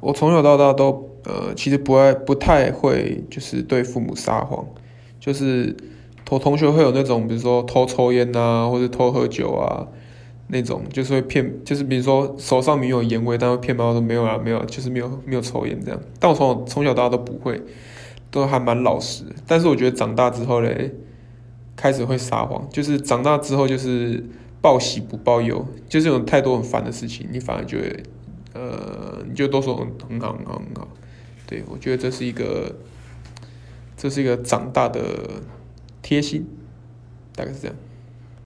我从小到大都呃，其实不爱不太会，就是对父母撒谎，就是同同学会有那种，比如说偷抽烟啊，或者偷喝酒啊，那种就是会骗，就是比如说手上明明有烟味，但会骗妈妈说没有啊，没有，就是没有没有抽烟这样。但我从从小到大都不会，都还蛮老实。但是我觉得长大之后嘞，开始会撒谎，就是长大之后就是报喜不报忧，就是有太多很烦的事情，你反而就会。呃，你就都说很好很好很好，对，我觉得这是一个，这是一个长大的贴心，大概是这样。